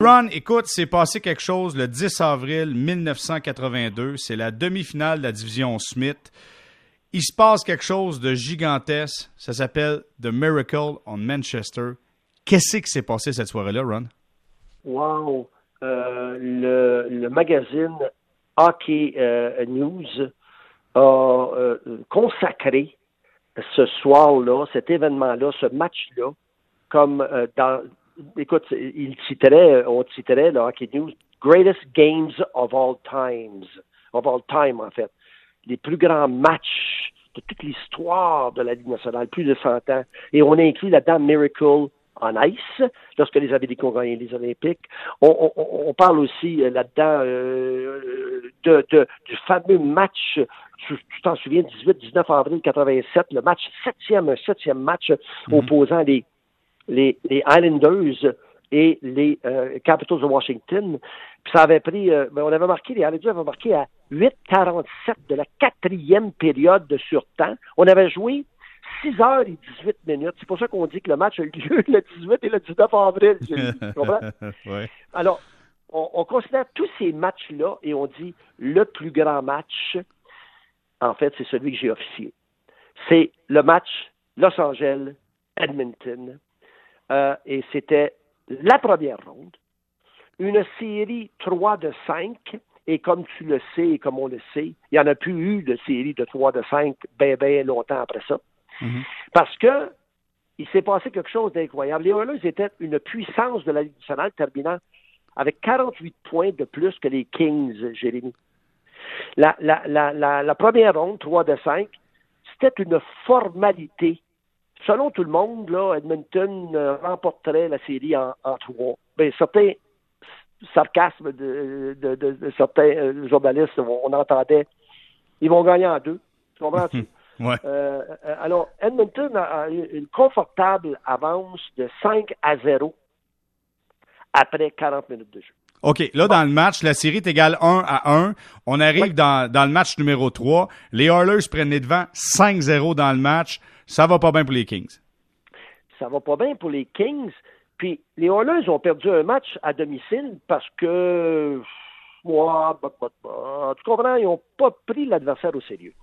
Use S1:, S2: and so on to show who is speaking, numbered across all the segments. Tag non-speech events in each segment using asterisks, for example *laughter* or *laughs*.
S1: Ron, écoute, c'est passé quelque chose le 10 avril 1982. C'est la demi-finale de la division Smith. Il se passe quelque chose de gigantesque. Ça s'appelle The Miracle on Manchester. Qu'est-ce qui s'est passé cette soirée-là, Ron?
S2: Wow! Euh, le, magazine Hockey euh, News a euh, consacré ce soir-là, cet événement-là, ce match-là, comme dans écoute, il titrait, on titrait le Hockey News Greatest Games of All Times, of all time en fait, les plus grands matchs de toute l'histoire de la Ligue nationale, plus de 100 ans, et on a inclus là-dedans Miracle en ice, lorsque les Américains ont gagné les Olympiques. On, parle aussi euh, là-dedans euh, de, du fameux match, tu t'en souviens, 18-19 avril 87, le match septième, septième match mm-hmm. opposant les les, Islanders et les euh, Capitals de Washington. Puis ça avait pris, euh, ben, on avait marqué, les Islanders avaient marqué à 8,47 de la quatrième période de surtemps. On avait joué 6 heures et 18 minutes. C'est pour ça qu'on dit que le match a eu lieu le 18 et le 19 avril. *laughs* Tu comprends? Alors, on, on, considère tous ces matchs-là et on dit le plus grand match, en fait, c'est celui que j'ai officié. C'est le match Los Angeles-Edmonton euh, et c'était la première ronde, une série 3 de 5, et comme tu le sais et comme on le sait, il n'y en a plus eu de série de 3 de 5 bien, bien longtemps après ça. Mhm. Parce que il s'est passé quelque chose d'incroyable. Les Oilers étaient une puissance de la Ligue nationale terminant avec 48 points de plus que les Kings, Jérémy. La, la, la, la première ronde, 3 de 5, c'était une formalité selon tout le monde, là, Edmonton euh, remporterait la série en, trois. Ben, certains sarcasmes de, certains euh, journalistes, on, entendait, ils vont gagner en deux. Tu comprends-tu? *laughs* Euh, alors, Edmonton a une confortable avance de 5 à 0 après 40 minutes de jeu.
S1: OK, là, dans le match, la série est égale 1 à 1. On arrive dans, dans, le match numéro 3. Les Oilers prennent les devants 5-0 dans le match. Ça va pas bien pour les Kings.
S2: Ça va pas bien pour les Kings. Puis les Oilers ont perdu un match à domicile parce que moi, tu comprends, ils n'ont pas pris l'adversaire au sérieux.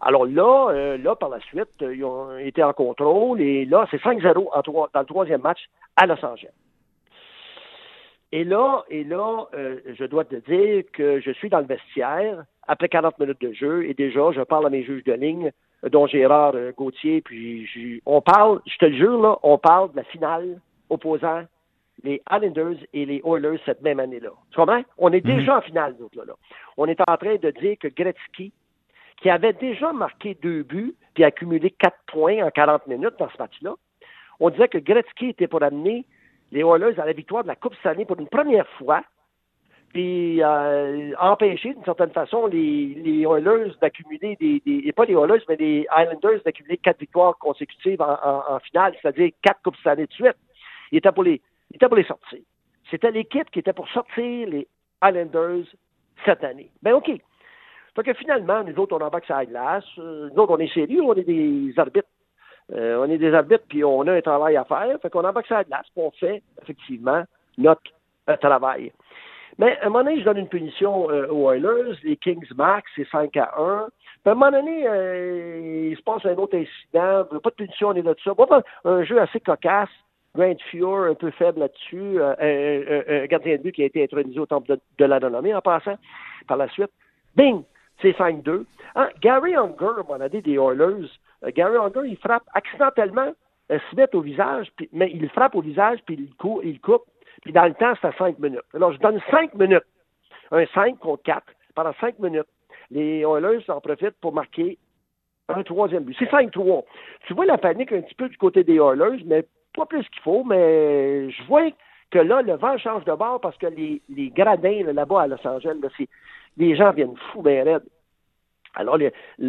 S2: Alors là, euh, là, par la suite, ils ont été en contrôle et là, c'est 5-0 dans le troisième match à Los Angeles. Et là, et là, euh, je dois te dire que je suis dans le vestiaire après 40 minutes de jeu et déjà, je parle à mes juges de ligne dont Gérard euh, Gauthier, puis on parle, je te le jure, là, on parle de la finale opposant les Islanders et les Oilers cette même année-là. Tu comprends? On est mhm. déjà en finale, nous, là, là. On est en train de dire que Gretzky, qui avait déjà marqué deux buts, puis accumulé quatre points en 40 minutes dans ce match-là, on disait que Gretzky était pour amener les Oilers à la victoire de la Coupe Stanley pour une première fois puis euh, empêcher d'une certaine façon les, les Oilers d'accumuler des, des, pas les Oilers, mais les Islanders d'accumuler quatre victoires consécutives en, en, finale, c'est-à-dire quatre coupes années de suite. Il était pour les, était pour les sortir. C'était l'équipe qui était pour sortir les Islanders cette année. Ben OK. Fait que finalement, nous autres, on embarque sur la glace. Euh, nous autres, on est sérieux, on est des arbitres. Euh, on est des arbitres, puis on a un travail à faire. Fait qu'on embarque sur la glace, puis on fait effectivement notre travail. Mais à un moment donné, je donne une punition euh, aux Oilers. Les Kings max, c'est 5 à 1. Puis à un moment donné, euh, il se passe un autre incident. Pas de punition, on est là ça. Pas un jeu assez cocasse. Grant Fuhr, un peu faible là-dessus. Euh, un, gardien de but qui a été intronisé au temple de, de la renommée en passant par la suite. Bing! C'est 5-2. Hein, Gary Unger, on a dit des Oilers. Gary Unger, il frappe accidentellement Smith au visage, puis, mais il frappe au visage, puis il, il coupe puis dans le temps, c'était 5 minutes. Alors, je donne 5 minutes. Un 5 contre 4 pendant 5 minutes. Les Oilers en profitent pour marquer un troisième but. C'est 5-3. Tu vois la panique un petit peu du côté des Oilers, mais pas plus qu'il faut, mais je vois que là, le vent change de bord parce que les, les gradins là-bas à Los Angeles, là, les gens viennent fous bien raides. Alors,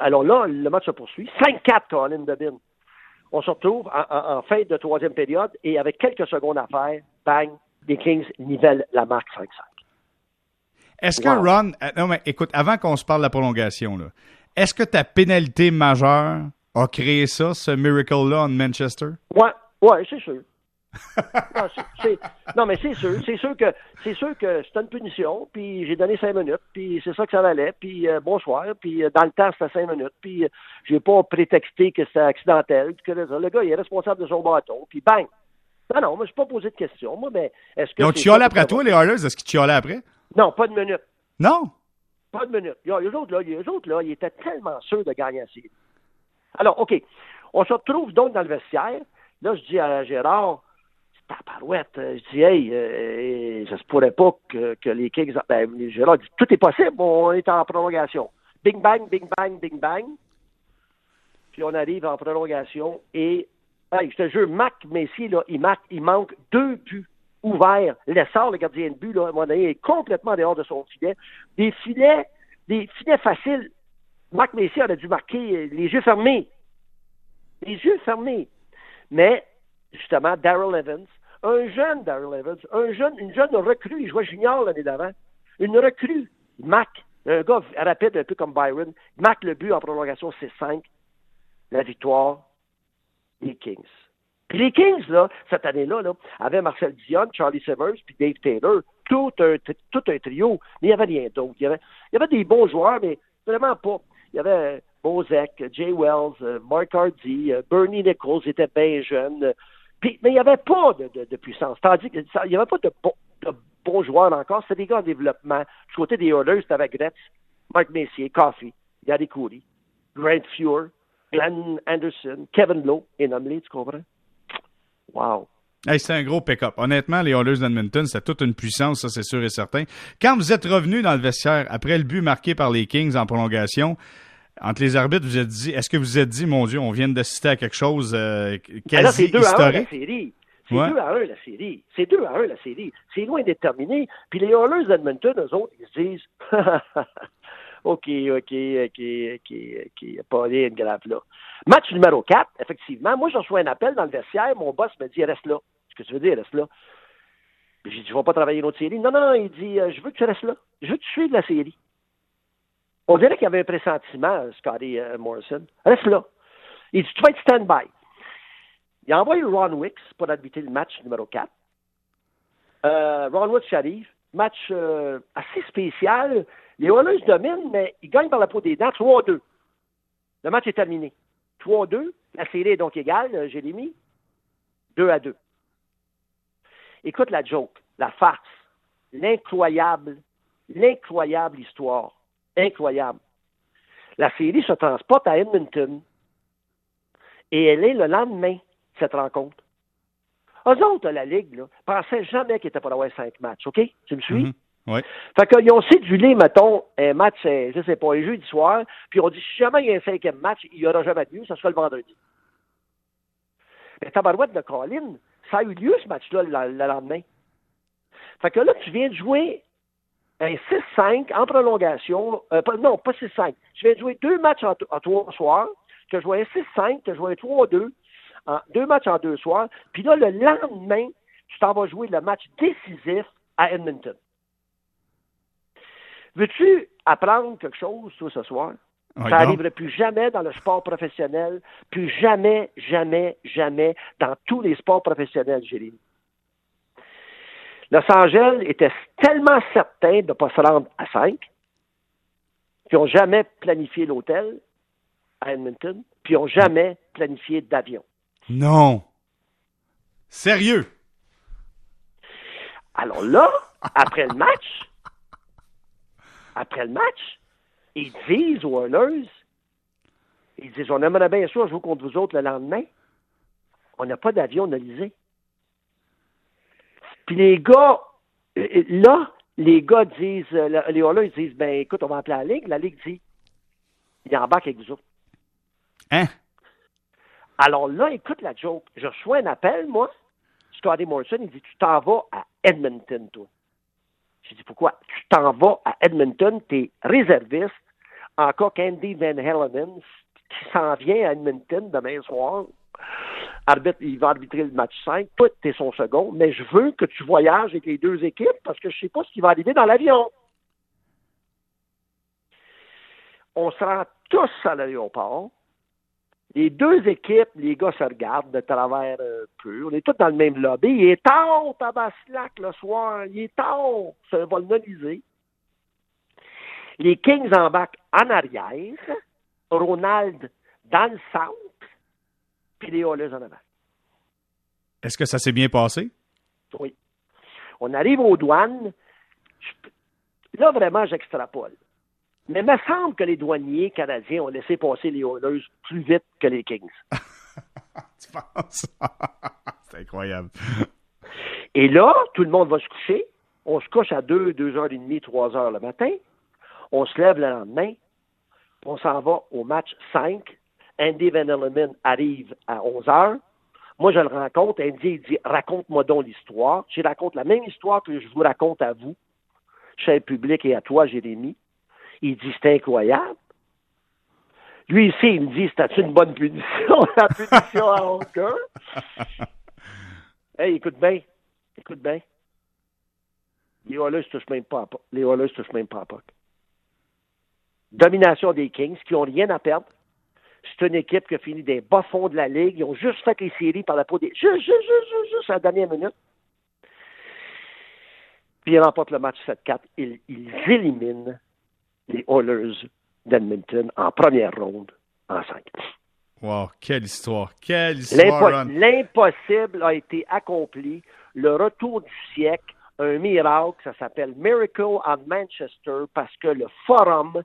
S2: alors là, le match se poursuit. 5-4, Colin Debin. On se retrouve en, en, fin de troisième période et avec quelques secondes à faire, bang, les Kings nivellent la marque 5-5.
S1: Est-ce que Ron, euh, non mais écoute, avant qu'on se parle de la prolongation, est-ce que ta pénalité majeure a créé ça, ce miracle-là en Manchester?
S2: Ouais, ouais, c'est sûr. *laughs* non, mais c'est sûr. C'est sûr que c'est sûr que c'était une punition, puis j'ai donné cinq minutes, puis c'est ça que ça valait, puis euh, bonsoir, puis euh, dans le temps, c'était cinq minutes, puis euh, j'ai pas prétexté que c'était accidentel, que le, gars, il est responsable de son bâton, puis bang! Non, non, moi, je pas posé de questions. Moi, mais est-ce que.
S1: Ils ont chialé après toi, les Oilers? Est-ce qu'ils chialaient après?
S2: Non, pas de minute.
S1: Non?
S2: Pas de minute. Les autres, là, les autres, là, ils étaient tellement sûrs de gagner la série. Alors, OK. On se retrouve donc dans le vestiaire. Là, je dis à Gérard, parouette. Je dis, hey, euh, ça se pourrait pas que, que les Kings. Ben, Gérard dit, tout est possible, on est en prolongation. Bing bang, bing bang, bing bang. Puis on arrive en prolongation et, hey, je te jure, Mac Messi, là, il, manque deux buts ouverts. L'essor, le gardien de but, là, à moment donné, est complètement dehors de son filet. Des filets, des filets faciles. Mac Messi aurait dû marquer les yeux fermés. Les yeux fermés. Mais, justement, Daryl Evans, un jeune Daryl Evans, un jeune, une jeune recrue, il jouait junior l'année d'avant, une recrue, Mac, un gars rapide, un peu comme Byron, Mac le but en prolongation, c'est 5, la victoire des Kings. Puis les Kings, là, cette année-là, là, avaient Marcel Dion, Charlie Simmers, puis Dave Taylor, tout un, tout un trio, mais il n'y avait rien d'autre. Il y avait, il y avait des bons joueurs, mais vraiment pas. Il y avait Bozek, Jay Wells, euh, Mark Hardy, euh, Bernie Nichols était bien jeune, mais il n'y avait pas de, puissance. Tandis qu'il n'y avait pas de, bons joueurs encore. C'était des gars en développement. Du côté des Oilers, c'était avec Gretz, Mike Messier, Coffey, Gary Coury, Grant Fuhr, Glenn Anderson, Kevin Lowe, et nommé, tu comprends? Wow.
S1: c'est un gros pick-up. Honnêtement, les Oilers d'Edmonton, c'est toute une puissance, ça c'est sûr et certain. Quand vous êtes revenu dans le vestiaire après le but marqué par les Kings en prolongation, entre les arbitres, vous êtes dit, est-ce que vous vous êtes dit, mon Dieu, on vient d'assister à quelque chose euh, quasi
S2: ben
S1: historique?
S2: C'est 2 à 1 la série. C'est 2 à 1 la série. C'est loin d'être terminé. Puis les Oilers d'Edmonton, eux autres, ils se disent *laughs* OK, OK, OK, OK, OK, de grave là. Match numéro 4, effectivement. Moi, je reçois un appel dans le vestiaire. Mon boss me dit Reste là. Ce que tu veux dire, reste là. J'ai dit Je ne vais pas travailler une autre série. Non, non, non. Il dit Je veux que tu restes là. Je veux que tu suives la série. On dirait qu'il y avait un pressentiment, Scotty euh, Morrison. Reste là. Il dit, tu vas être stand-by. Il a envoyé Ron Wicks pour arbitrer le match numéro 4. Euh, Ron Wicks arrive. Match euh, assez spécial. Les Oilers dominent, mais ils gagnent par la peau des dents 3-2. Le match est terminé. 3-2. La série est donc égale, Jérémy. 2 à 2. Écoute la joke, la farce, l'incroyable, l'incroyable histoire incroyable. La série se transporte à Edmonton et elle est le lendemain, cette rencontre. Eux autres, la Ligue, là, pensaient jamais qu'ils étaient pour avoir cinq matchs, OK? Tu me suis?
S1: Mm-hmm. Oui.
S2: Fait qu'ils ont cédulé, mettons, un match, euh, je sais pas, un jeudi soir, puis on dit si jamais il y a un cinquième match, il n'y aura jamais de lieu, ça sera le vendredi. Mais Tabarouette de Colin, ça a eu lieu ce match-là le, lendemain. Fait que là, tu viens de jouer un 6-5 en prolongation. Euh, non, pas 6-5. Je vais jouer deux matchs en, trois soirs. Tu as joué un 6-5, tu as joué un 3-2. deux matchs en deux soirs. Puis là, le lendemain, tu t'en vas jouer le match décisif à Edmonton. Veux-tu apprendre quelque chose, toi, ce soir? ça n'arriverait plus jamais dans le sport professionnel, plus jamais, jamais, jamais dans tous les sports professionnels, Jérémy. Los Angeles était tellement certain de ne pas se rendre à 5 qu'ils n'ont jamais planifié l'hôtel à Edmonton, puis ils n'ont jamais planifié d'avion.
S1: Non. Sérieux?
S2: Alors là, après le match, après le match, ils disent aux Oilers, ils disent, on aimerait bien sûr jouer contre vous autres le lendemain. On n'a pas d'avion analysé. Puis les gars, euh, là, les gars disent, euh, les ils disent, ben écoute, on va appeler la Ligue. La Ligue dit, il embarque avec vous autres.
S1: Hein?
S2: Alors là, écoute la joke. Je reçois un appel, moi. Scotty Morrison, il dit, tu t'en vas à Edmonton, toi. Je dis, pourquoi? Tu t'en vas à Edmonton, t'es réserviste, encore qu'Andy Van Helen, qui s'en vient à Edmonton demain soir il va arbitrer le match 5, toi, tu es son second, mais je veux que tu voyages avec les deux équipes parce que je sais pas ce qui va arriver dans l'avion. On se rend tous à l'aéroport. Les deux équipes, les gars se regardent de travers un peu. On est tous dans le même lobby. Il est tard, Tabaslac, le soir. Il est tard. C'est un vol Les Kings embarquent en arrière. Ronald dans le centre. Puis les Oilers en avant.
S1: Est-ce que ça s'est bien passé?
S2: Oui. On arrive aux douanes. Là, vraiment, j'extrapole. Mais il me semble que les douaniers canadiens ont laissé passer les Oilers plus vite que les Kings. *laughs*
S1: tu penses? *laughs* C'est incroyable.
S2: Et là, tout le monde va se coucher. On se couche à 2, 2h30, 3h le matin. On se lève le lendemain. On s'en va au match 5. Andy Van Elleman arrive à 11h. Moi, je le rencontre. Andy, il dit Raconte-moi donc l'histoire. Je raconte la même histoire que je vous raconte à vous, cher public, et à toi, Jérémy. Il dit c'est incroyable. Lui ici, il me dit c'était une bonne punition, *laughs* la punition à Honker. hey, écoute bien. Écoute bien. Les Oilers ne touchent même pas à Les Oilers touchent même pas à POC. Domination des Kings, qui n'ont rien à perdre. C'est une équipe qui a fini des bas fonds de la Ligue. Ils ont juste fait les séries par la peau des. Juste, juste, juste, juste, à la dernière minute. Puis ils remportent le match 7-4. Ils, ils éliminent les Oilers d'Edmonton en première ronde en 5.
S1: Wow, quelle histoire! Quelle histoire!
S2: L'impossible a été accompli. Le retour du siècle, un miracle, ça s'appelle Miracle of Manchester parce que le forum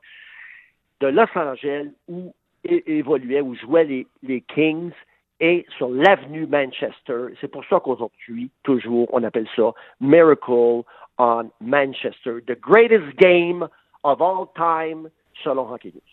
S2: de Los Angeles où évoluaient, où jouaient les, les Kings, est sur l'avenue Manchester. C'est pour ça qu'aujourd'hui, toujours, on appelle ça Miracle on Manchester. The greatest game of all time selon News.